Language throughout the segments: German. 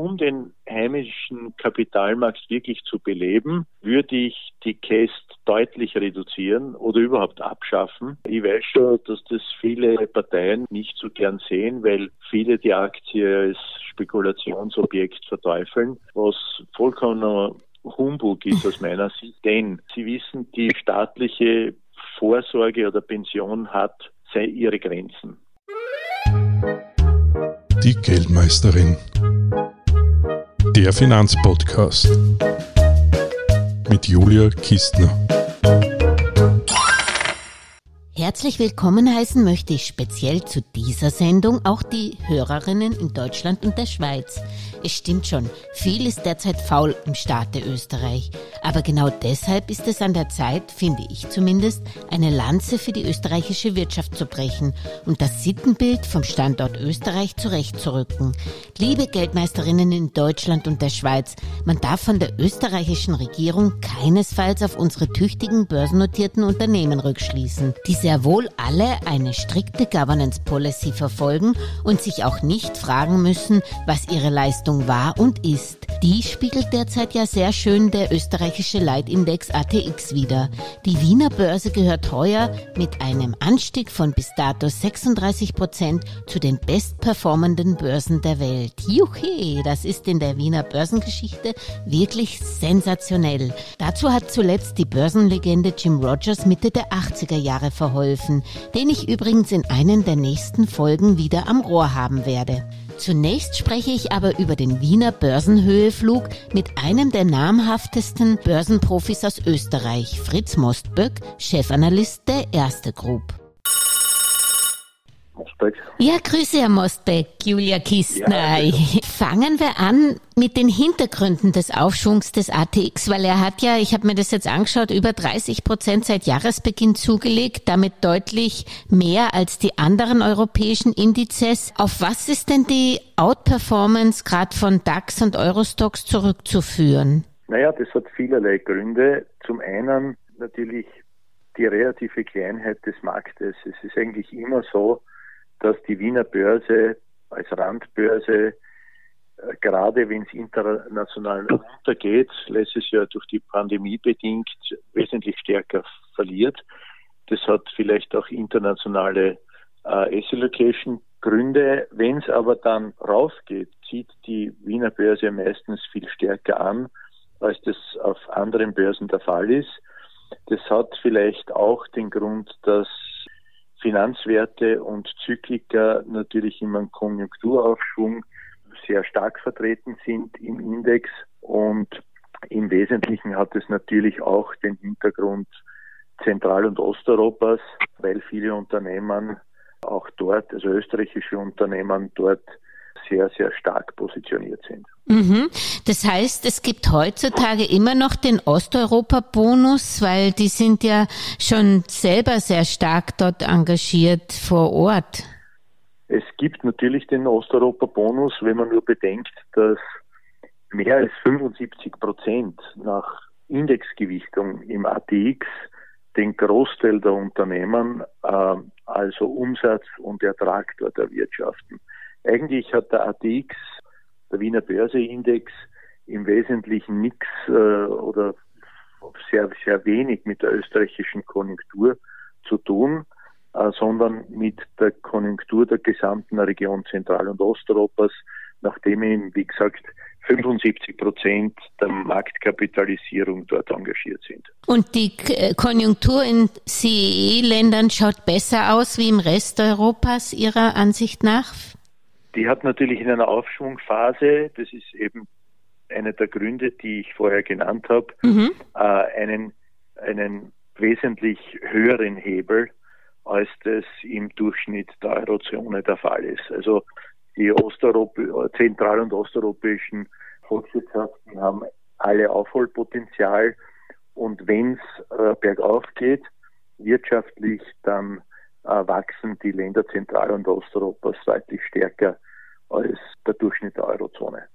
um den heimischen Kapitalmarkt wirklich zu beleben, würde ich die Käst deutlich reduzieren oder überhaupt abschaffen. Ich weiß schon, dass das viele Parteien nicht so gern sehen, weil viele die Aktie als Spekulationsobjekt verteufeln, was vollkommen Humbug ist aus meiner Sicht, denn Sie wissen, die staatliche Vorsorge oder Pension hat ihre Grenzen. Die Geldmeisterin. Der Finanzpodcast mit Julia Kistner. Herzlich willkommen heißen möchte ich speziell zu dieser Sendung auch die Hörerinnen in Deutschland und der Schweiz. Es stimmt schon, viel ist derzeit faul im Staate Österreich. Aber genau deshalb ist es an der Zeit, finde ich zumindest, eine Lanze für die österreichische Wirtschaft zu brechen und das Sittenbild vom Standort Österreich zurechtzurücken. Liebe Geldmeisterinnen in Deutschland und der Schweiz, man darf von der österreichischen Regierung keinesfalls auf unsere tüchtigen börsennotierten Unternehmen rückschließen, die sehr wohl alle eine strikte Governance Policy verfolgen und sich auch nicht fragen müssen, was ihre Leistung war und ist. Die spiegelt derzeit ja sehr schön der österreichische Leitindex ATX wider. Die Wiener Börse gehört heuer mit einem Anstieg von bis dato 36 Prozent zu den bestperformenden Börsen der Welt. Juche, das ist in der Wiener Börsengeschichte wirklich sensationell. Dazu hat zuletzt die Börsenlegende Jim Rogers Mitte der 80er Jahre verholfen, den ich übrigens in einen der nächsten Folgen wieder am Rohr haben werde. Zunächst spreche ich aber über den Wiener Börsenhöheflug mit einem der namhaftesten Börsenprofis aus Österreich, Fritz Mostböck, Chefanalyst der Erste Group. Mostbeck. Ja, grüße Herr Mostbeck, Julia Kistner. Ja, Fangen wir an mit den Hintergründen des Aufschwungs des ATX, weil er hat ja, ich habe mir das jetzt angeschaut, über 30 Prozent seit Jahresbeginn zugelegt, damit deutlich mehr als die anderen europäischen Indizes. Auf was ist denn die Outperformance gerade von DAX und Eurostox zurückzuführen? Naja, das hat vielerlei Gründe. Zum einen natürlich die relative Kleinheit des Marktes. Es ist eigentlich immer so, dass die Wiener Börse als Randbörse äh, gerade wenn es international runtergeht, lässt es ja durch die Pandemie bedingt wesentlich stärker verliert. Das hat vielleicht auch internationale äh, S-Allocation Gründe. Wenn es aber dann rausgeht, zieht die Wiener Börse meistens viel stärker an, als das auf anderen Börsen der Fall ist. Das hat vielleicht auch den Grund, dass Finanzwerte und Zyklika natürlich immer im Konjunkturaufschwung sehr stark vertreten sind im Index. Und im Wesentlichen hat es natürlich auch den Hintergrund Zentral- und Osteuropas, weil viele Unternehmen auch dort, also österreichische Unternehmen dort sehr, sehr stark positioniert sind. Mhm. Das heißt, es gibt heutzutage immer noch den Osteuropa-Bonus, weil die sind ja schon selber sehr stark dort engagiert vor Ort. Es gibt natürlich den Osteuropa-Bonus, wenn man nur bedenkt, dass mehr als 75 Prozent nach Indexgewichtung im ATX den Großteil der Unternehmen, äh, also Umsatz und Ertrag dort erwirtschaften. Eigentlich hat der ATX, der Wiener Börseindex, im Wesentlichen nichts äh, oder sehr, sehr wenig mit der österreichischen Konjunktur zu tun, äh, sondern mit der Konjunktur der gesamten Region Zentral- und Osteuropas, nachdem eben, wie gesagt, 75 Prozent der Marktkapitalisierung dort engagiert sind. Und die äh, Konjunktur in CEE-Ländern schaut besser aus wie im Rest Europas Ihrer Ansicht nach? Die hat natürlich in einer Aufschwungphase, das ist eben einer der Gründe, die ich vorher genannt habe, mhm. äh, einen, einen wesentlich höheren Hebel, als das im Durchschnitt der Eurozone der Fall ist. Also die Osteuropa zentral- und osteuropäischen Volkswirtschaften haben alle Aufholpotenzial und wenn es äh, bergauf geht, wirtschaftlich, dann wachsen die Länder Zentral- und Osteuropas deutlich stärker als der Durchschnitt der Eurozone.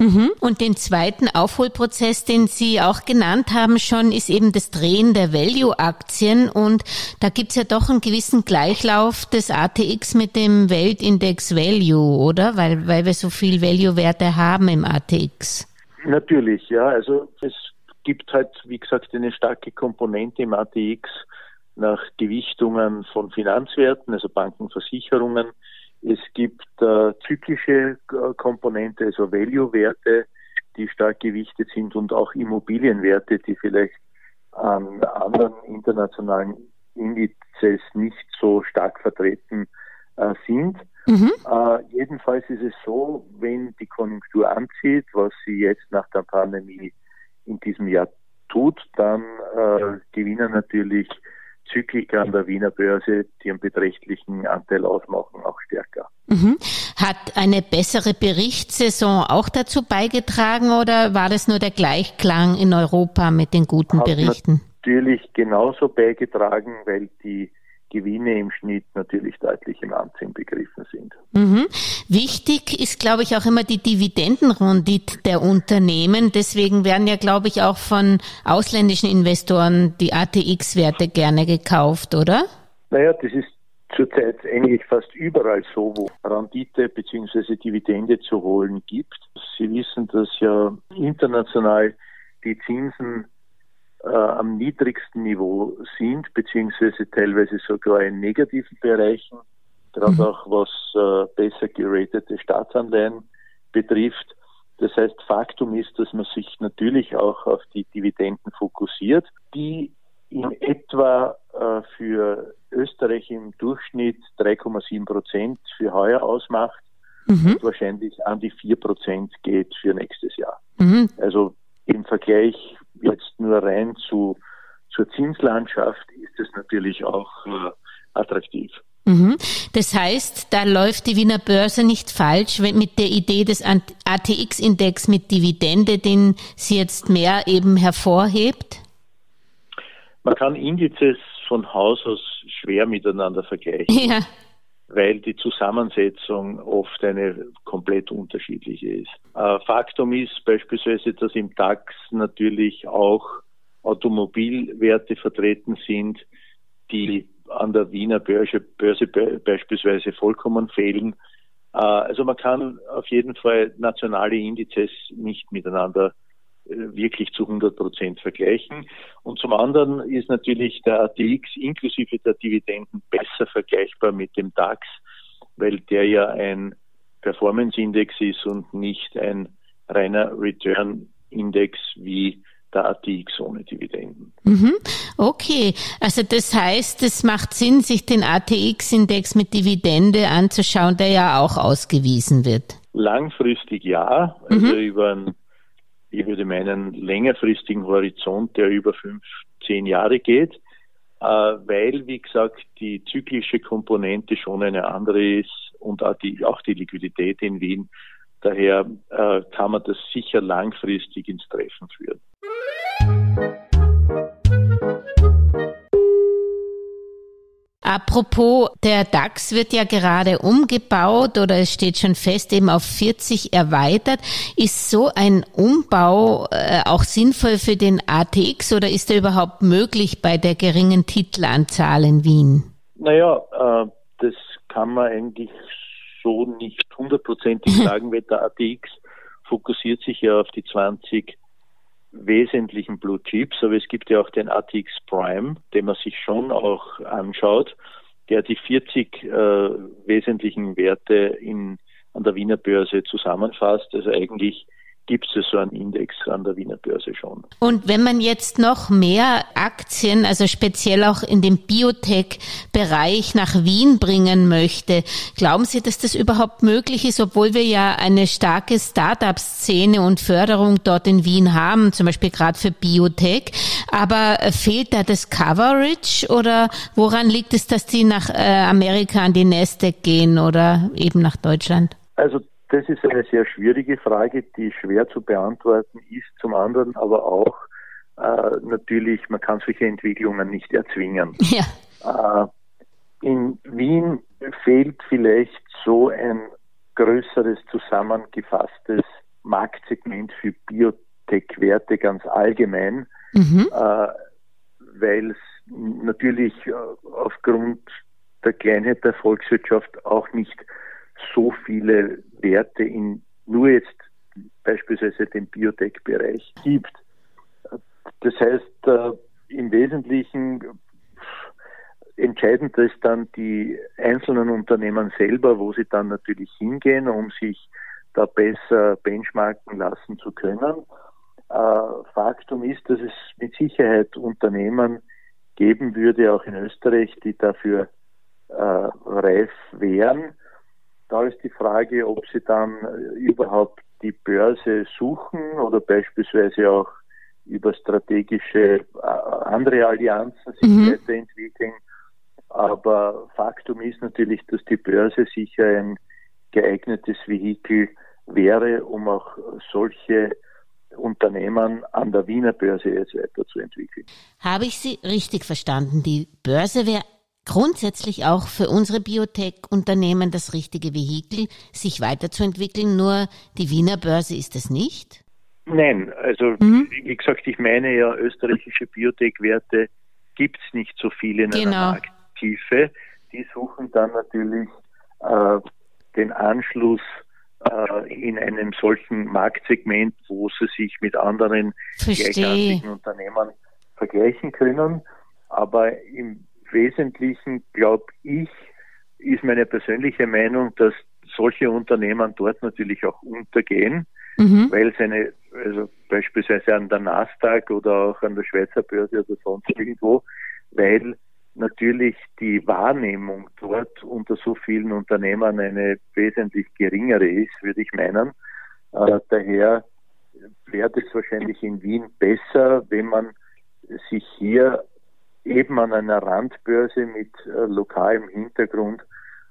Mhm. Und den zweiten Aufholprozess, den Sie auch genannt haben schon, ist eben das Drehen der Value-Aktien. Und da gibt's ja doch einen gewissen Gleichlauf des ATX mit dem Weltindex Value, oder? Weil, weil wir so viel Value-Werte haben im ATX. Natürlich, ja. Also es gibt halt, wie gesagt, eine starke Komponente im ATX nach Gewichtungen von Finanzwerten, also Banken, Versicherungen. Es gibt äh, zyklische äh, Komponente, also Value-Werte, die stark gewichtet sind und auch Immobilienwerte, die vielleicht an anderen internationalen Indizes nicht so stark vertreten äh, sind. Mhm. Äh, jedenfalls ist es so, wenn die Konjunktur anzieht, was sie jetzt nach der Pandemie in diesem Jahr tut, dann äh, gewinnen natürlich Zykliker an der Wiener Börse, die einen beträchtlichen Anteil ausmachen, auch stärker. Mhm. Hat eine bessere Berichtssaison auch dazu beigetragen oder war das nur der Gleichklang in Europa mit den guten Hat Berichten? Natürlich genauso beigetragen, weil die Gewinne im Schnitt natürlich deutlich im Anziehen begriffen sind. Mhm. Wichtig ist, glaube ich, auch immer die Dividendenrendite der Unternehmen. Deswegen werden ja, glaube ich, auch von ausländischen Investoren die ATX-Werte gerne gekauft, oder? Naja, das ist zurzeit eigentlich fast überall so, wo Rendite bzw. Dividende zu holen gibt. Sie wissen, dass ja international die Zinsen äh, am niedrigsten Niveau sind, beziehungsweise teilweise sogar in negativen Bereichen, gerade mhm. auch was äh, besser geratete Staatsanleihen betrifft. Das heißt, Faktum ist, dass man sich natürlich auch auf die Dividenden fokussiert, die in etwa äh, für Österreich im Durchschnitt 3,7 Prozent für heuer ausmacht mhm. und wahrscheinlich an die 4 Prozent geht für nächstes Jahr. Mhm. Also im Vergleich jetzt nur rein zu, zur Zinslandschaft ist es natürlich auch äh, attraktiv. Mhm. Das heißt, da läuft die Wiener Börse nicht falsch mit der Idee des ATX-Index mit Dividende, den sie jetzt mehr eben hervorhebt? Man kann Indizes von Haus aus schwer miteinander vergleichen. Ja weil die Zusammensetzung oft eine komplett unterschiedliche ist. Äh, Faktum ist beispielsweise, dass im DAX natürlich auch Automobilwerte vertreten sind, die an der Wiener Börse, Börse beispielsweise vollkommen fehlen. Äh, also man kann auf jeden Fall nationale Indizes nicht miteinander wirklich zu 100 Prozent vergleichen. Und zum anderen ist natürlich der ATX inklusive der Dividenden besser vergleichbar mit dem DAX, weil der ja ein Performance-Index ist und nicht ein reiner Return-Index wie der ATX ohne Dividenden. Mhm. Okay, also das heißt, es macht Sinn, sich den ATX-Index mit Dividende anzuschauen, der ja auch ausgewiesen wird. Langfristig ja, also mhm. über einen ich würde meinen, längerfristigen Horizont, der über fünf, zehn Jahre geht, äh, weil, wie gesagt, die zyklische Komponente schon eine andere ist und auch die, auch die Liquidität in Wien. Daher äh, kann man das sicher langfristig ins Treffen führen. Apropos, der DAX wird ja gerade umgebaut oder es steht schon fest, eben auf 40 erweitert. Ist so ein Umbau äh, auch sinnvoll für den ATX oder ist er überhaupt möglich bei der geringen Titelanzahl in Wien? Naja, äh, das kann man eigentlich so nicht hundertprozentig sagen, weil der ATX fokussiert sich ja auf die 20 wesentlichen Blue Chips, aber es gibt ja auch den ATX Prime, den man sich schon auch anschaut, der die 40 äh, wesentlichen Werte in, an der Wiener Börse zusammenfasst. Also eigentlich gibt es so einen Index an der Wiener Börse schon. Und wenn man jetzt noch mehr Aktien, also speziell auch in dem Biotech-Bereich nach Wien bringen möchte, glauben Sie, dass das überhaupt möglich ist, obwohl wir ja eine starke Start-up-Szene und Förderung dort in Wien haben, zum Beispiel gerade für Biotech. Aber fehlt da das Coverage oder woran liegt es, dass die nach äh, Amerika an die Nasdaq gehen oder eben nach Deutschland? Also das ist eine sehr schwierige Frage, die schwer zu beantworten ist. Zum anderen aber auch äh, natürlich, man kann solche Entwicklungen nicht erzwingen. Ja. Äh, in Wien fehlt vielleicht so ein größeres zusammengefasstes Marktsegment für Biotech-Werte ganz allgemein, mhm. äh, weil es natürlich äh, aufgrund der Kleinheit der Volkswirtschaft auch nicht so viele Werte in nur jetzt beispielsweise dem Biotech-Bereich gibt. Das heißt, äh, im Wesentlichen entscheidend ist dann die einzelnen Unternehmen selber, wo sie dann natürlich hingehen, um sich da besser benchmarken lassen zu können. Äh, Faktum ist, dass es mit Sicherheit Unternehmen geben würde, auch in Österreich, die dafür äh, reif wären. Da ist die Frage, ob sie dann überhaupt die Börse suchen oder beispielsweise auch über strategische äh, andere Allianzen sich mhm. weiterentwickeln. Aber Faktum ist natürlich, dass die Börse sicher ein geeignetes Vehikel wäre, um auch solche Unternehmen an der Wiener Börse jetzt weiterzuentwickeln. Habe ich Sie richtig verstanden? Die Börse wäre grundsätzlich auch für unsere Biotech-Unternehmen das richtige Vehikel, sich weiterzuentwickeln, nur die Wiener Börse ist es nicht? Nein, also mhm. wie gesagt, ich meine ja, österreichische Biotech-Werte gibt es nicht so viele in genau. einer Markttiefe. Die suchen dann natürlich äh, den Anschluss äh, in einem solchen Marktsegment, wo sie sich mit anderen gleichartigen Unternehmen vergleichen können. Aber im Wesentlichen glaube ich, ist meine persönliche Meinung, dass solche Unternehmen dort natürlich auch untergehen, mhm. weil seine, also beispielsweise an der Nasdaq oder auch an der Schweizer Börse oder sonst irgendwo, weil natürlich die Wahrnehmung dort unter so vielen Unternehmern eine wesentlich geringere ist, würde ich meinen. Äh, daher wäre es wahrscheinlich in Wien besser, wenn man sich hier eben an einer Randbörse mit äh, lokalem Hintergrund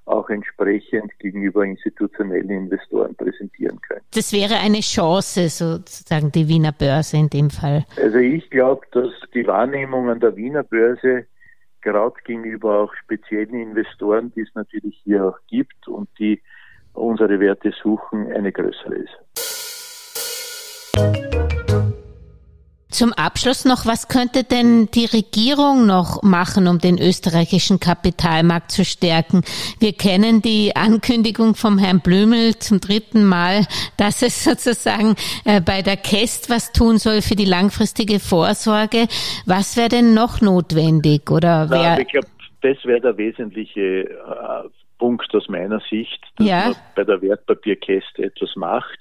auch entsprechend gegenüber institutionellen Investoren präsentieren können. Das wäre eine Chance, sozusagen die Wiener Börse in dem Fall. Also ich glaube, dass die Wahrnehmung an der Wiener Börse gerade gegenüber auch speziellen Investoren, die es natürlich hier auch gibt und die unsere Werte suchen, eine größere ist. Zum Abschluss noch, was könnte denn die Regierung noch machen, um den österreichischen Kapitalmarkt zu stärken? Wir kennen die Ankündigung vom Herrn Blümel zum dritten Mal, dass es sozusagen äh, bei der KEST was tun soll für die langfristige Vorsorge. Was wäre denn noch notwendig? Oder wer Na, ich glaube, das wäre der wesentliche äh, Punkt aus meiner Sicht, dass ja. man bei der Wertpapierkäste etwas macht.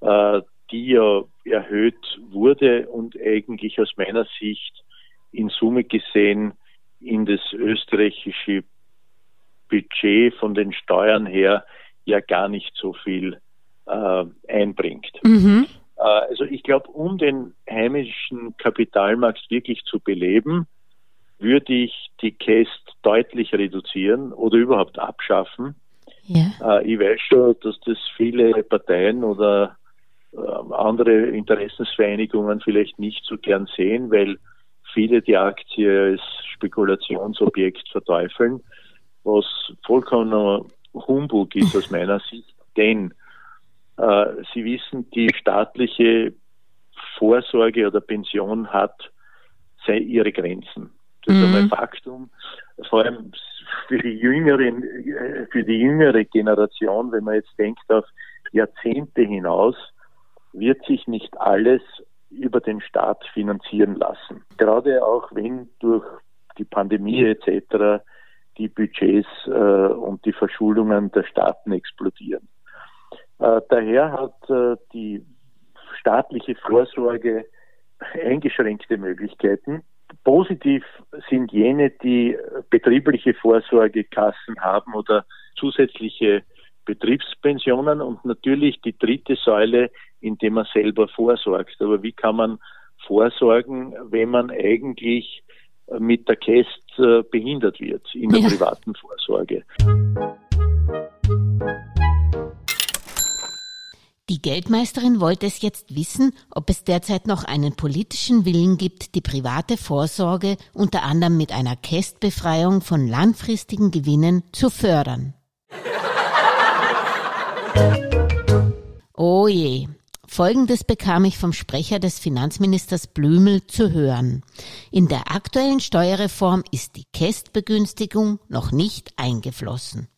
Äh, die ja erhöht wurde und eigentlich aus meiner Sicht in Summe gesehen in das österreichische Budget von den Steuern her ja gar nicht so viel äh, einbringt. Mhm. Äh, also ich glaube, um den heimischen Kapitalmarkt wirklich zu beleben, würde ich die Käst deutlich reduzieren oder überhaupt abschaffen. Ja. Äh, ich weiß schon, dass das viele Parteien oder andere Interessensvereinigungen vielleicht nicht so gern sehen, weil viele die Aktie als Spekulationsobjekt verteufeln, was vollkommener Humbug ist aus meiner Sicht, denn äh, Sie wissen, die staatliche Vorsorge oder Pension hat ihre Grenzen. Das ist mhm. einmal Faktum. Vor allem für die jüngeren, äh, für die jüngere Generation, wenn man jetzt denkt auf Jahrzehnte hinaus, wird sich nicht alles über den Staat finanzieren lassen. Gerade auch wenn durch die Pandemie etc. die Budgets äh, und die Verschuldungen der Staaten explodieren. Äh, daher hat äh, die staatliche Vorsorge eingeschränkte Möglichkeiten. Positiv sind jene, die betriebliche Vorsorgekassen haben oder zusätzliche Betriebspensionen und natürlich die dritte Säule, indem man selber vorsorgt. Aber wie kann man vorsorgen, wenn man eigentlich mit der Käst äh, behindert wird in der ja. privaten Vorsorge? Die Geldmeisterin wollte es jetzt wissen, ob es derzeit noch einen politischen Willen gibt, die private Vorsorge unter anderem mit einer Kästbefreiung von langfristigen Gewinnen zu fördern. Oh je. Folgendes bekam ich vom Sprecher des Finanzministers Blümel zu hören. In der aktuellen Steuerreform ist die Kästbegünstigung noch nicht eingeflossen.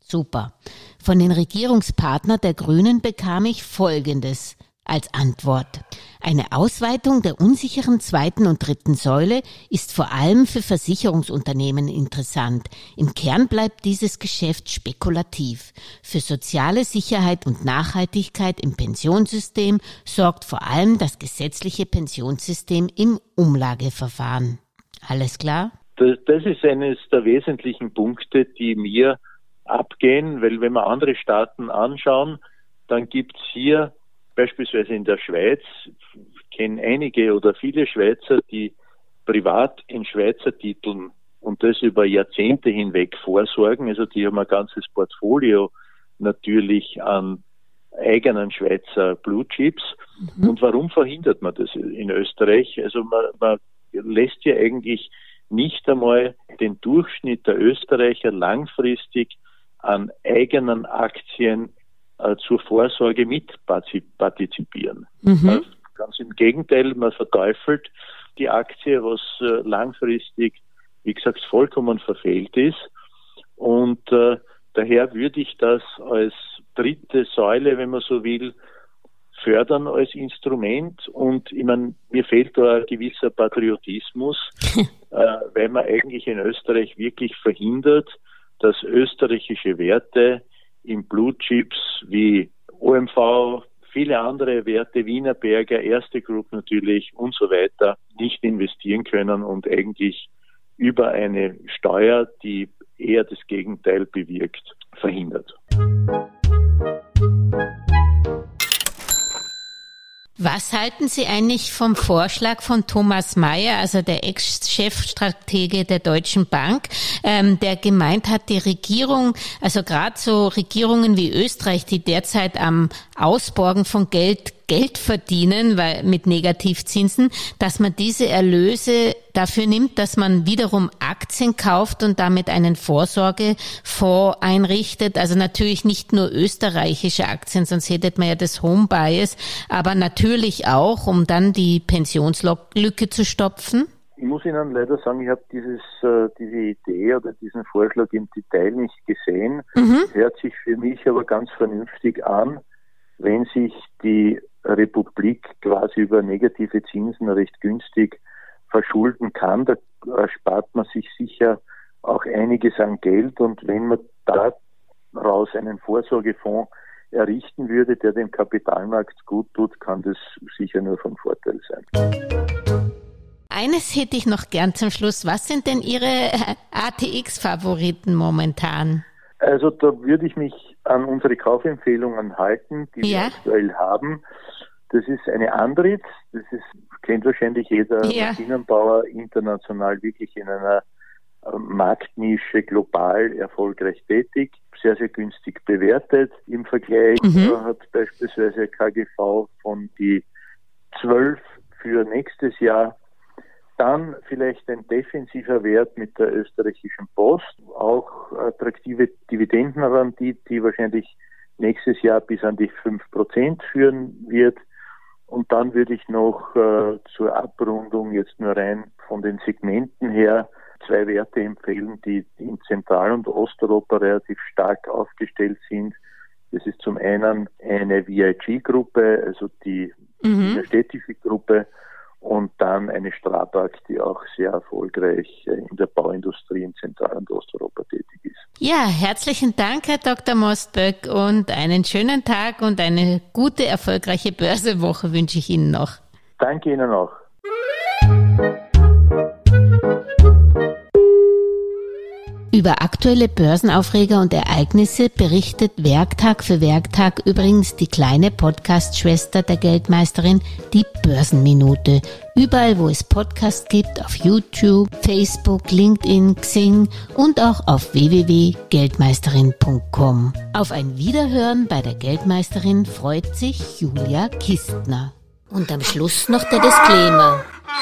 Super. Von den Regierungspartnern der Grünen bekam ich Folgendes als Antwort. Eine Ausweitung der unsicheren zweiten und dritten Säule ist vor allem für Versicherungsunternehmen interessant. Im Kern bleibt dieses Geschäft spekulativ. Für soziale Sicherheit und Nachhaltigkeit im Pensionssystem sorgt vor allem das gesetzliche Pensionssystem im Umlageverfahren. Alles klar? Das, das ist eines der wesentlichen Punkte, die mir abgehen, weil wenn wir andere Staaten anschauen, dann gibt es hier beispielsweise in der Schweiz, kennen einige oder viele Schweizer, die privat in Schweizer Titeln und das über Jahrzehnte hinweg vorsorgen. Also die haben ein ganzes Portfolio natürlich an eigenen Schweizer Blue Chips. Mhm. Und warum verhindert man das in Österreich? Also man, man lässt ja eigentlich nicht einmal den Durchschnitt der Österreicher langfristig an eigenen Aktien äh, zur Vorsorge mit partizipieren. Mhm. Äh, ganz im Gegenteil, man verteufelt die Aktie, was äh, langfristig, wie gesagt, vollkommen verfehlt ist. Und äh, daher würde ich das als dritte Säule, wenn man so will, fördern als Instrument und ich meine, mir fehlt da ein gewisser Patriotismus, äh, weil man eigentlich in Österreich wirklich verhindert, dass österreichische Werte in Blue Chips wie OMV, viele andere Werte, Wienerberger, Erste Group natürlich und so weiter nicht investieren können und eigentlich über eine Steuer, die eher das Gegenteil bewirkt, verhindert. Was halten Sie eigentlich vom Vorschlag von Thomas Mayer, also der Ex-Chefstratege der Deutschen Bank, ähm, der gemeint hat, die Regierung, also gerade so Regierungen wie Österreich, die derzeit am Ausborgen von Geld Geld verdienen, weil mit Negativzinsen, dass man diese Erlöse dafür nimmt, dass man wiederum Aktien kauft und damit einen Vorsorgefonds einrichtet. Also natürlich nicht nur österreichische Aktien, sonst hätte man ja das Home Bias, aber natürlich auch, um dann die Pensionslücke zu stopfen. Ich muss Ihnen leider sagen, ich habe dieses, äh, diese Idee oder diesen Vorschlag im Detail nicht gesehen. Mhm. Hört sich für mich aber ganz vernünftig an, wenn sich die Republik quasi über negative Zinsen recht günstig verschulden kann. Da spart man sich sicher auch einiges an Geld und wenn man daraus einen Vorsorgefonds errichten würde, der dem Kapitalmarkt gut tut, kann das sicher nur von Vorteil sein. Eines hätte ich noch gern zum Schluss. Was sind denn Ihre ATX-Favoriten momentan? Also da würde ich mich an unsere Kaufempfehlungen halten, die ja. wir aktuell haben. Das ist eine Andritz, das ist, kennt wahrscheinlich jeder ja. Maschinenbauer international wirklich in einer ähm, Marktnische global erfolgreich tätig, sehr, sehr günstig bewertet. Im Vergleich mhm. hat beispielsweise KGV von die 12 für nächstes Jahr dann vielleicht ein defensiver Wert mit der österreichischen Post, auch attraktive Dividendenrendite, die wahrscheinlich nächstes Jahr bis an die 5% führen wird. Und dann würde ich noch äh, zur Abrundung jetzt nur rein von den Segmenten her zwei Werte empfehlen, die in Zentral- und Osteuropa relativ stark aufgestellt sind. Das ist zum einen eine VIG-Gruppe, also die mhm. städtische Gruppe, und dann eine Strabag, die auch sehr erfolgreich äh, in der Bauindustrie in Zentral- und Osteuropa. Ja, herzlichen Dank, Herr Dr. Mostböck, und einen schönen Tag und eine gute, erfolgreiche Börsewoche wünsche ich Ihnen noch. Danke Ihnen auch. Über aktuelle Börsenaufreger und Ereignisse berichtet Werktag für Werktag übrigens die kleine Podcast-Schwester der Geldmeisterin, die Börsenminute. Überall, wo es Podcasts gibt, auf YouTube, Facebook, LinkedIn, Xing und auch auf www.geldmeisterin.com. Auf ein Wiederhören bei der Geldmeisterin freut sich Julia Kistner. Und am Schluss noch der Disclaimer.